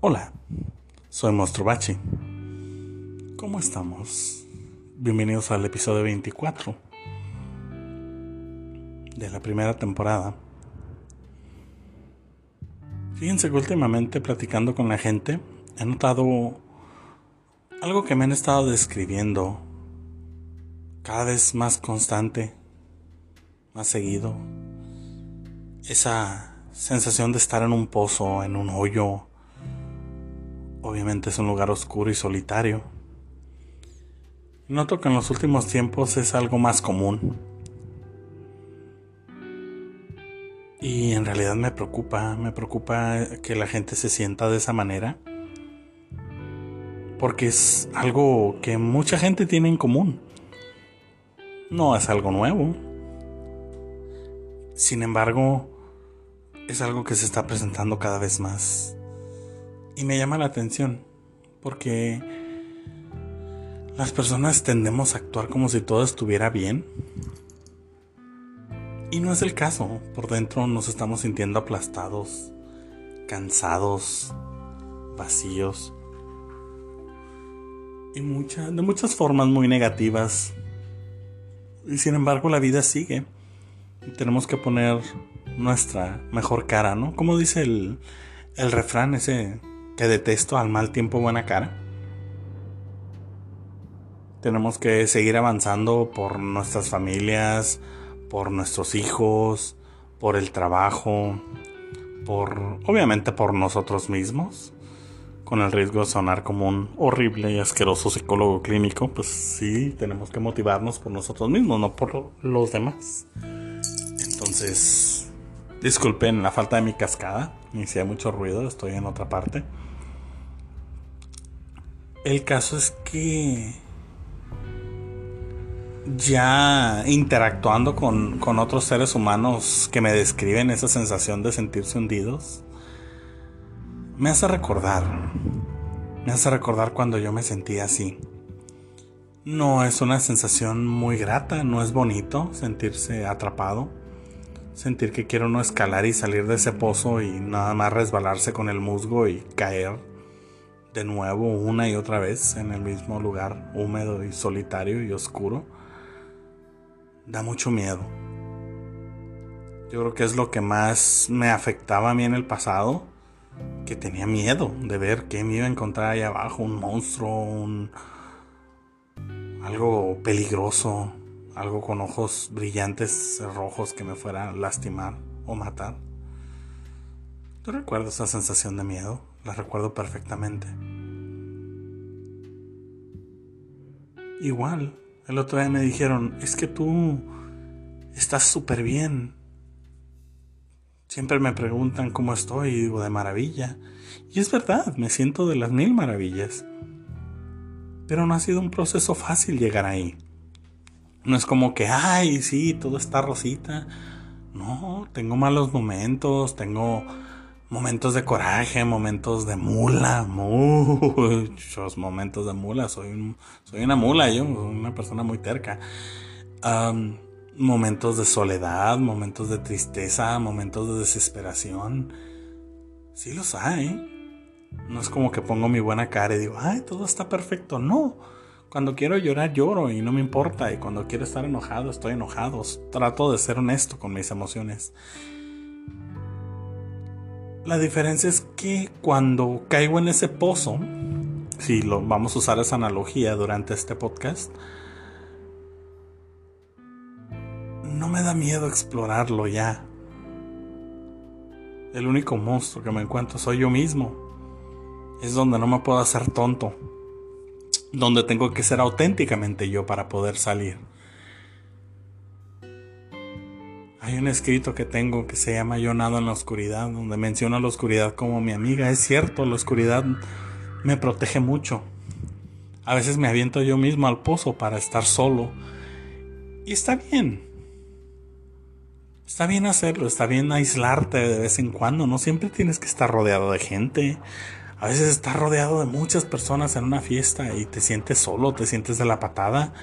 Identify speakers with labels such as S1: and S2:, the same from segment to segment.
S1: Hola, soy Monstruo Bachi. ¿Cómo estamos? Bienvenidos al episodio 24 de la primera temporada. Fíjense que últimamente platicando con la gente he notado algo que me han estado describiendo cada vez más constante, más seguido. Esa sensación de estar en un pozo, en un hoyo, Obviamente es un lugar oscuro y solitario. Noto que en los últimos tiempos es algo más común. Y en realidad me preocupa, me preocupa que la gente se sienta de esa manera. Porque es algo que mucha gente tiene en común. No es algo nuevo. Sin embargo, es algo que se está presentando cada vez más. Y me llama la atención porque las personas tendemos a actuar como si todo estuviera bien. Y no es el caso. Por dentro nos estamos sintiendo aplastados, cansados, vacíos. Y de muchas formas muy negativas. Y sin embargo la vida sigue. Tenemos que poner nuestra mejor cara, ¿no? Como dice el, el refrán ese que detesto al mal tiempo buena cara. Tenemos que seguir avanzando por nuestras familias, por nuestros hijos, por el trabajo, por obviamente por nosotros mismos, con el riesgo de sonar como un horrible y asqueroso psicólogo clínico, pues sí, tenemos que motivarnos por nosotros mismos, no por los demás. Entonces, disculpen la falta de mi cascada, hay mucho ruido, estoy en otra parte. El caso es que ya interactuando con, otros seres humanos que me describen esa sensación de sentirse hundidos, me hace recordar, me hace recordar cuando yo me sentía así. No es una sensación muy grata, no es bonito sentirse atrapado, sentir que quiere uno escalar y salir de ese pozo y nada más resbalarse con el musgo y caer de nuevo una y otra vez en el mismo lugar húmedo y solitario y oscuro, da mucho miedo. Yo creo que es lo que más me afectaba a mí en el pasado, que tenía miedo de ver qué me iba a encontrar ahí abajo, un monstruo, un algo peligroso, algo con ojos brillantes rojos que me fuera a lastimar o matar. ¿Tú recuerdas esa sensación de miedo? La recuerdo perfectamente. Igual, el otro día me dijeron, es que tú estás súper bien. Siempre me preguntan cómo estoy y digo de maravilla. Y es verdad, me siento de las mil maravillas. Pero no ha sido un proceso fácil llegar ahí. No es como que, ay, sí, todo está rosita. No, tengo malos momentos, tengo momentos de coraje, momentos de mula, muchos momentos de mula. Soy, soy una mula, yo, una persona muy terca. momentos de soledad, momentos de tristeza, momentos de desesperación. Sí los hay. No es como que pongo mi buena cara y digo, ay, todo está perfecto. No. Cuando quiero llorar, lloro y no me importa. Y cuando quiero estar enojado, estoy enojado. Trato de ser honesto con mis emociones. La diferencia es que cuando caigo en ese pozo, si lo vamos a usar esa analogía durante este podcast, no me da miedo explorarlo ya. El único monstruo que me encuentro soy yo mismo. Es donde no me puedo hacer tonto. Donde tengo que ser auténticamente yo para poder salir. Hay un escrito que tengo que se llama Yo nado en la oscuridad, donde menciona la oscuridad como mi amiga. Es cierto, la oscuridad me protege mucho. A veces me aviento yo mismo al pozo para estar solo. Y está bien. Está bien hacerlo, está bien aislarte de vez en cuando. No siempre tienes que estar rodeado de gente. A veces estás rodeado de muchas personas en una fiesta y te sientes solo, te sientes de la patada.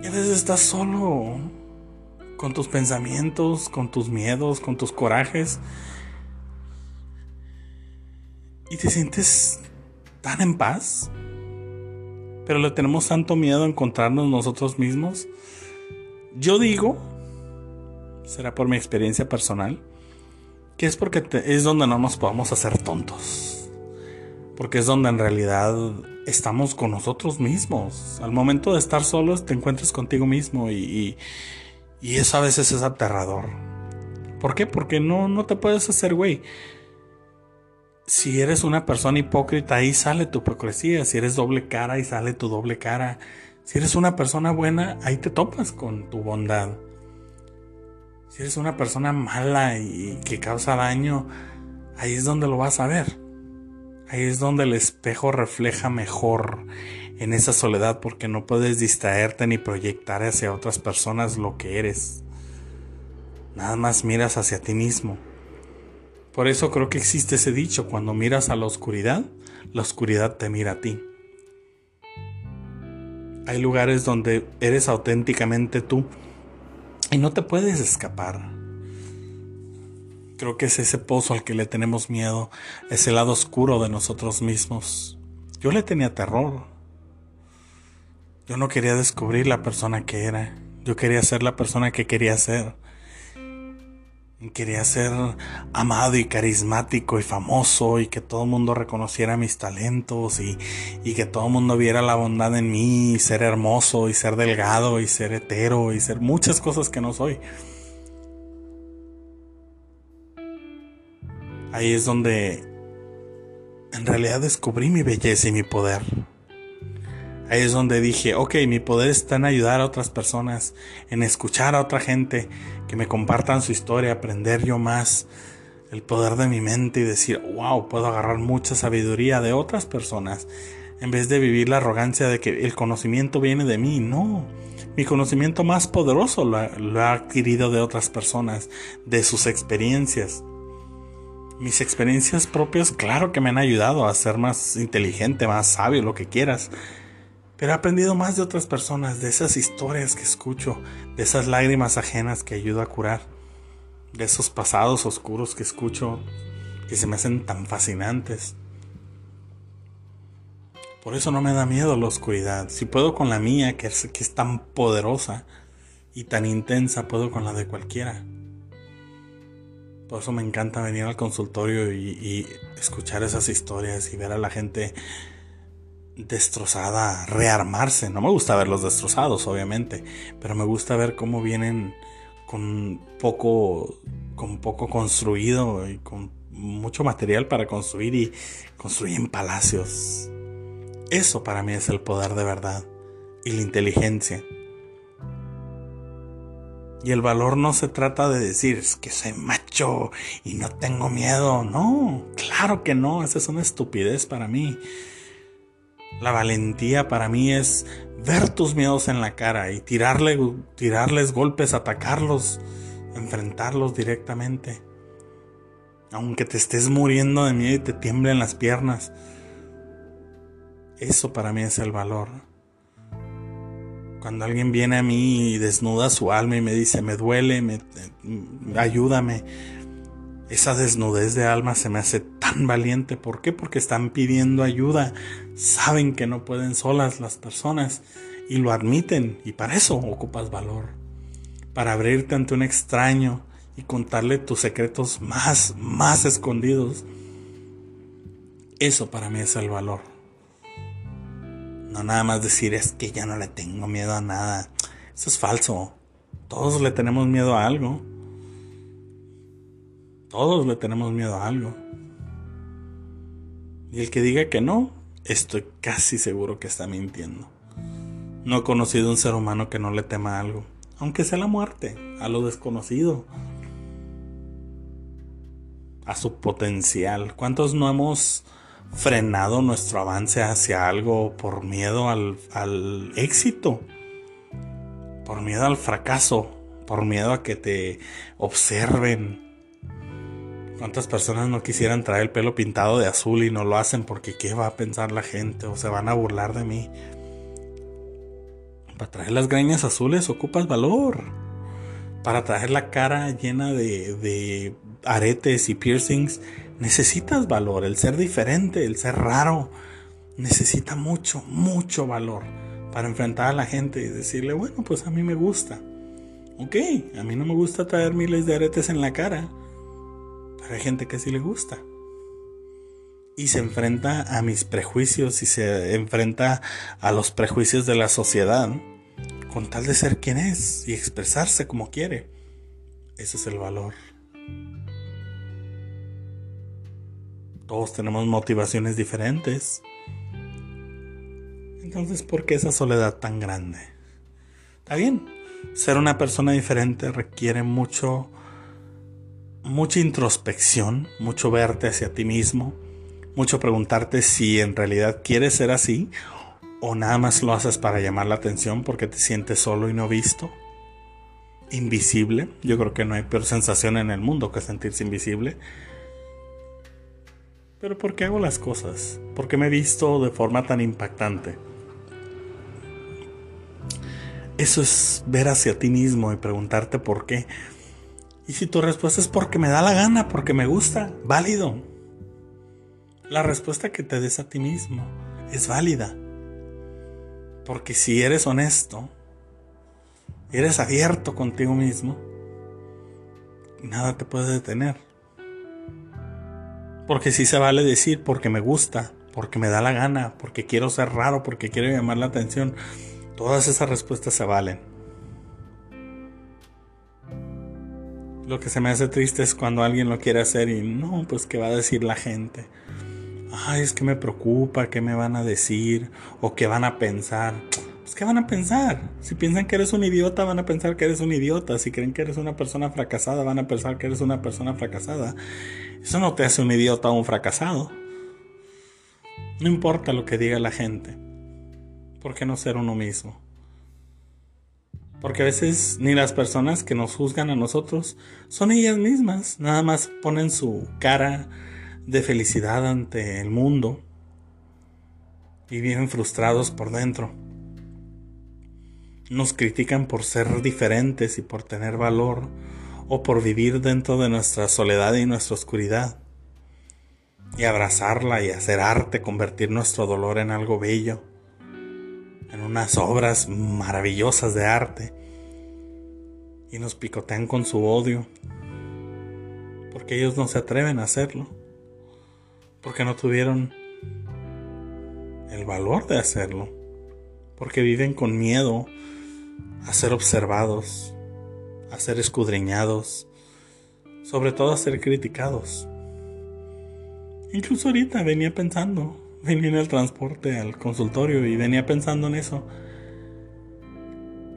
S1: Y a veces estás solo con tus pensamientos, con tus miedos, con tus corajes. y te sientes tan en paz, pero le tenemos tanto miedo a encontrarnos nosotros mismos. Yo digo, será por mi experiencia personal, que es porque es donde no nos podemos hacer tontos. Porque es donde en realidad estamos con nosotros mismos. Al momento de estar solos te encuentras contigo mismo y, y, eso a veces es aterrador. ¿Por qué? Porque no, no te puedes hacer güey. Si eres una persona hipócrita, ahí sale tu hipocresía. Si eres doble cara, ahí sale tu doble cara. Si eres una persona buena, ahí te topas con tu bondad. Si eres una persona mala y que causa daño, ahí es donde lo vas a ver. Ahí es donde el espejo refleja mejor en esa soledad porque no puedes distraerte ni proyectar hacia otras personas lo que eres. Nada más miras hacia ti mismo. Por eso creo que existe ese dicho, cuando miras a la oscuridad, la oscuridad te mira a ti. Hay lugares donde eres auténticamente tú y no te puedes escapar. Creo que es ese pozo al que le tenemos miedo, ese lado oscuro de nosotros mismos. Yo le tenía terror. Yo no quería descubrir la persona que era. Yo quería ser la persona que quería ser. Quería ser amado y carismático y famoso y que todo el mundo reconociera mis talentos y, que todo el mundo viera la bondad en mí y ser hermoso y ser delgado y ser hetero y ser muchas cosas que no soy. Ahí es donde en realidad descubrí mi belleza y mi poder. Ahí es donde dije, ok, mi poder está en ayudar a otras personas, en escuchar a otra gente, que me compartan su historia, aprender yo más el poder de mi mente y decir, wow, puedo agarrar mucha sabiduría de otras personas, en vez de vivir la arrogancia de que el conocimiento viene de mí. No, mi conocimiento más poderoso lo, lo he adquirido de otras personas, de sus experiencias. Mis experiencias propias, claro que me han ayudado a ser más inteligente, más sabio, lo que quieras. Pero he aprendido más de otras personas, de esas historias que escucho, de esas lágrimas ajenas que ayudo a curar, de esos pasados oscuros que escucho que se me hacen tan fascinantes. Por eso no me da miedo la oscuridad. Si puedo con la mía, que es, que es tan poderosa y tan intensa, puedo con la de cualquiera. Por eso me encanta venir al consultorio y, escuchar esas historias y ver a la gente destrozada rearmarse. No me gusta verlos destrozados, obviamente, pero me gusta ver cómo vienen con poco, con poco construido y con mucho material para construir y construyen palacios. Eso para mí es el poder de verdad y la inteligencia. Y el valor no se trata de decir es que soy macho y no tengo miedo. No, claro que no, esa es una estupidez para mí. La valentía para mí es ver tus miedos en la cara y tirarle, tirarles golpes, atacarlos, enfrentarlos directamente. Aunque te estés muriendo de miedo y te tiemblen las piernas. Eso para mí es el valor. Cuando alguien viene a mí y desnuda su alma y me dice, me duele, me, ayúdame, esa desnudez de alma se me hace tan valiente. ¿Por qué? Porque están pidiendo ayuda. Saben que no pueden solas las personas y lo admiten. Y para eso ocupas valor. Para abrirte ante un extraño y contarle tus secretos más, más escondidos. Eso para mí es el valor. No nada más decir es que ya no le tengo miedo a nada. Eso es falso. Todos le tenemos miedo a algo. Todos le tenemos miedo a algo. Y el que diga que no, estoy casi seguro que está mintiendo. No he conocido un ser humano que no le tema algo, aunque sea la muerte, a lo desconocido, a su potencial. ¿Cuántos no hemos frenado nuestro avance hacia algo por miedo al, éxito, por miedo al fracaso, por miedo a que te observen. ¿Cuántas personas no quisieran traer el pelo pintado de azul y no lo hacen porque qué va a pensar la gente o se van a burlar de mí? Para traer las greñas azules ocupas valor. Para traer la cara llena de, de aretes y piercings necesitas valor, el ser diferente, el ser raro, necesita mucho, mucho valor para enfrentar a la gente y decirle, bueno, pues a mí me gusta. Ok, a mí no me gusta traer miles de aretes en la cara, hay gente que sí le gusta. Y se enfrenta a mis prejuicios y se enfrenta a los prejuicios de la sociedad con tal de ser quien es y expresarse como quiere. Ese es el valor. Todos tenemos motivaciones diferentes. Entonces, ¿por qué esa soledad tan grande? Está bien, ser una persona diferente requiere mucho, mucha introspección, mucho verte hacia ti mismo, mucho preguntarte si en realidad quieres ser así o nada más lo haces para llamar la atención porque te sientes solo y no visto, invisible. Yo creo que no hay peor sensación en el mundo que sentirse invisible. Pero ¿por qué hago las cosas? ¿Por qué me he visto de forma tan impactante? Eso es ver hacia ti mismo y preguntarte por qué. Y si tu respuesta es porque me da la gana, porque me gusta, válido. La respuesta que te des a ti mismo es válida. Porque si eres honesto, eres abierto contigo mismo, nada te puede detener. Porque si se vale decir porque me gusta, porque me da la gana, porque quiero ser raro, porque quiero llamar la atención, Todas esas respuestas se valen. Lo que se me hace triste es cuando alguien lo quiere hacer y no, pues qué va a decir la gente. Ay, es que me preocupa, qué me van a decir o qué van a pensar. Pues qué van a pensar. Si piensan que eres un idiota, van a pensar que eres un idiota. Si creen que eres una persona fracasada, van a pensar que eres una persona fracasada. Eso no te hace un idiota o un fracasado. No importa lo que diga la gente. ¿por qué no ser uno mismo? Porque a veces ni las personas que nos juzgan a nosotros son ellas mismas, nada más ponen su cara de felicidad ante el mundo y viven frustrados por dentro. Nos critican por ser diferentes y por tener valor o por vivir dentro de nuestra soledad y nuestra oscuridad y abrazarla y hacer arte, convertir nuestro dolor en algo bello en unas obras maravillosas de arte. Y nos picotean con su odio. Porque ellos no se atreven a hacerlo. Porque no tuvieron el valor de hacerlo. Porque viven con miedo a ser observados a ser escudriñados sobre todo a ser criticados. Incluso ahorita venía pensando venía en el transporte al consultorio y venía pensando en eso.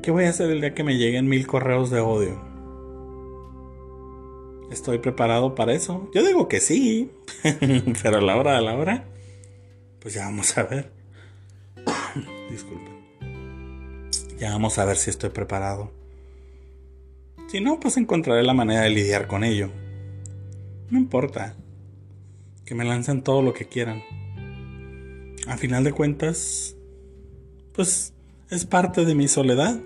S1: ¿Qué voy a hacer el día que me lleguen mil correos de odio? ¿Estoy preparado para eso? Yo digo que sí, pero a la hora de la hora, pues ya vamos a ver. Disculpen. Ya vamos a ver si estoy preparado. Si no, pues encontraré la manera de lidiar con ello. No importa. Que me lancen todo lo que quieran a final de cuentas, pues es parte de mi soledad,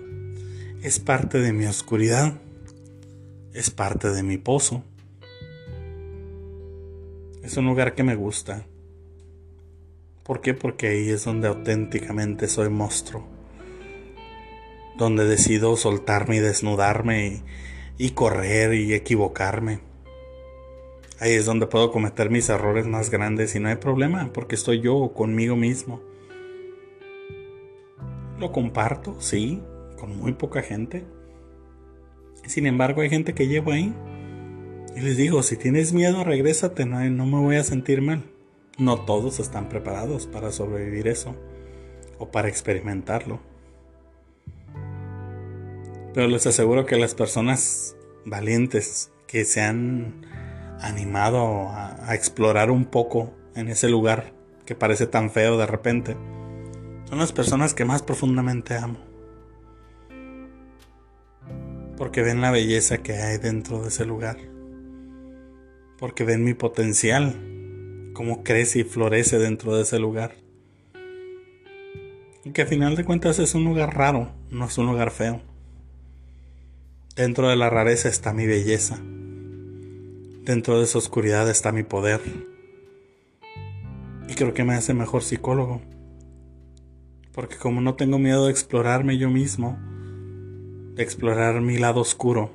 S1: es parte de mi oscuridad, es parte de mi pozo. Es un lugar que me gusta. ¿Por qué? Porque ahí es donde auténticamente soy monstruo. Donde decido soltarme y desnudarme y, y correr y equivocarme. Ahí es donde puedo cometer mis errores más grandes y no hay problema porque estoy yo conmigo mismo. Lo comparto, sí, con muy poca gente. Sin embargo, hay gente que llevo ahí. Y les digo, si tienes miedo, regrésate, no, no me voy a sentir mal. No todos están preparados para sobrevivir eso o para experimentarlo. Pero les aseguro que las personas valientes que se han animado a, explorar un poco en ese lugar que parece tan feo de repente, son las personas que más profundamente amo. Porque ven la belleza que hay dentro de ese lugar. Porque ven mi potencial, cómo crece y florece dentro de ese lugar. Y que a final de cuentas es un lugar raro, no es un lugar feo. Dentro de la rareza está mi belleza. Dentro de esa oscuridad está mi poder. Y creo que me hace mejor psicólogo. Porque como no tengo miedo de explorarme yo mismo, de explorar mi lado oscuro,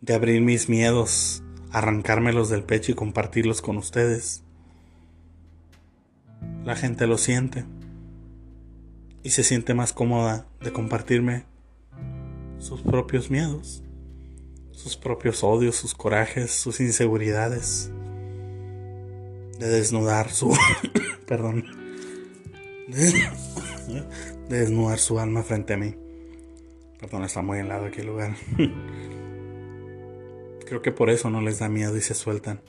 S1: de abrir mis miedos, arrancármelos del pecho y compartirlos con ustedes, la gente lo siente y se siente más cómoda de compartirme sus propios miedos, sus propios odios, sus corajes, sus inseguridades, de desnudar su... perdón. De, desnudar su alma frente a mí. Perdón, está muy helado aquí el lugar. Creo que por eso no les da miedo y se sueltan.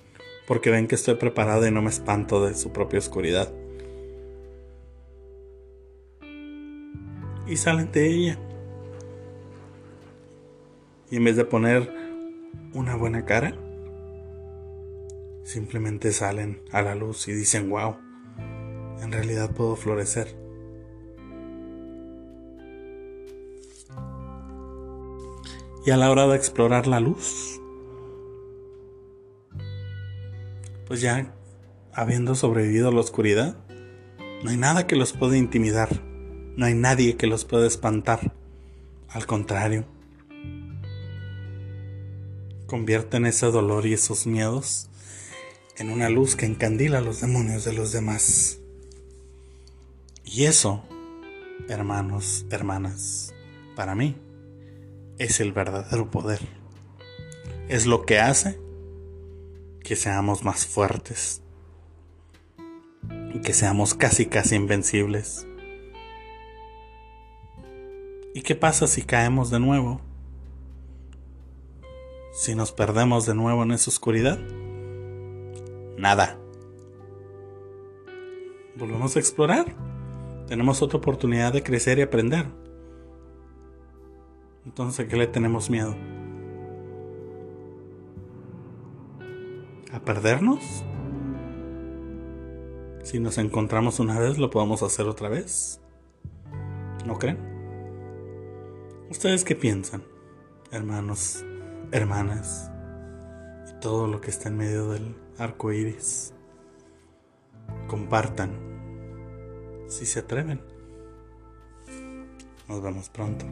S1: Porque ven que estoy preparado y no me espanto de su propia oscuridad. Y salen de ella. Y en vez de poner una buena cara, simplemente salen a la luz y dicen, wow, en realidad puedo florecer. Y a la hora de explorar la luz, pues ya habiendo sobrevivido a la oscuridad, no hay nada que los pueda intimidar, no hay nadie que los pueda espantar. Al contrario, convierten ese dolor y esos miedos en una luz que encandila a los demonios de los demás. Y eso, hermanos, hermanas, para mí, es el verdadero poder. Es lo que hace que seamos más fuertes y que seamos casi casi invencibles. ¿Y qué pasa si caemos de nuevo? Si nos perdemos de nuevo en esa oscuridad? Nada. Volvemos a explorar. Tenemos otra oportunidad de crecer y aprender. Entonces, ¿a qué le tenemos miedo? ¿A perdernos? Si nos encontramos una vez, lo podemos hacer otra vez. ¿No creen? ¿Ustedes qué piensan, hermanos, hermanas? Y todo lo que está en medio del arco iris. Compartan si se atreven. Nos vemos pronto.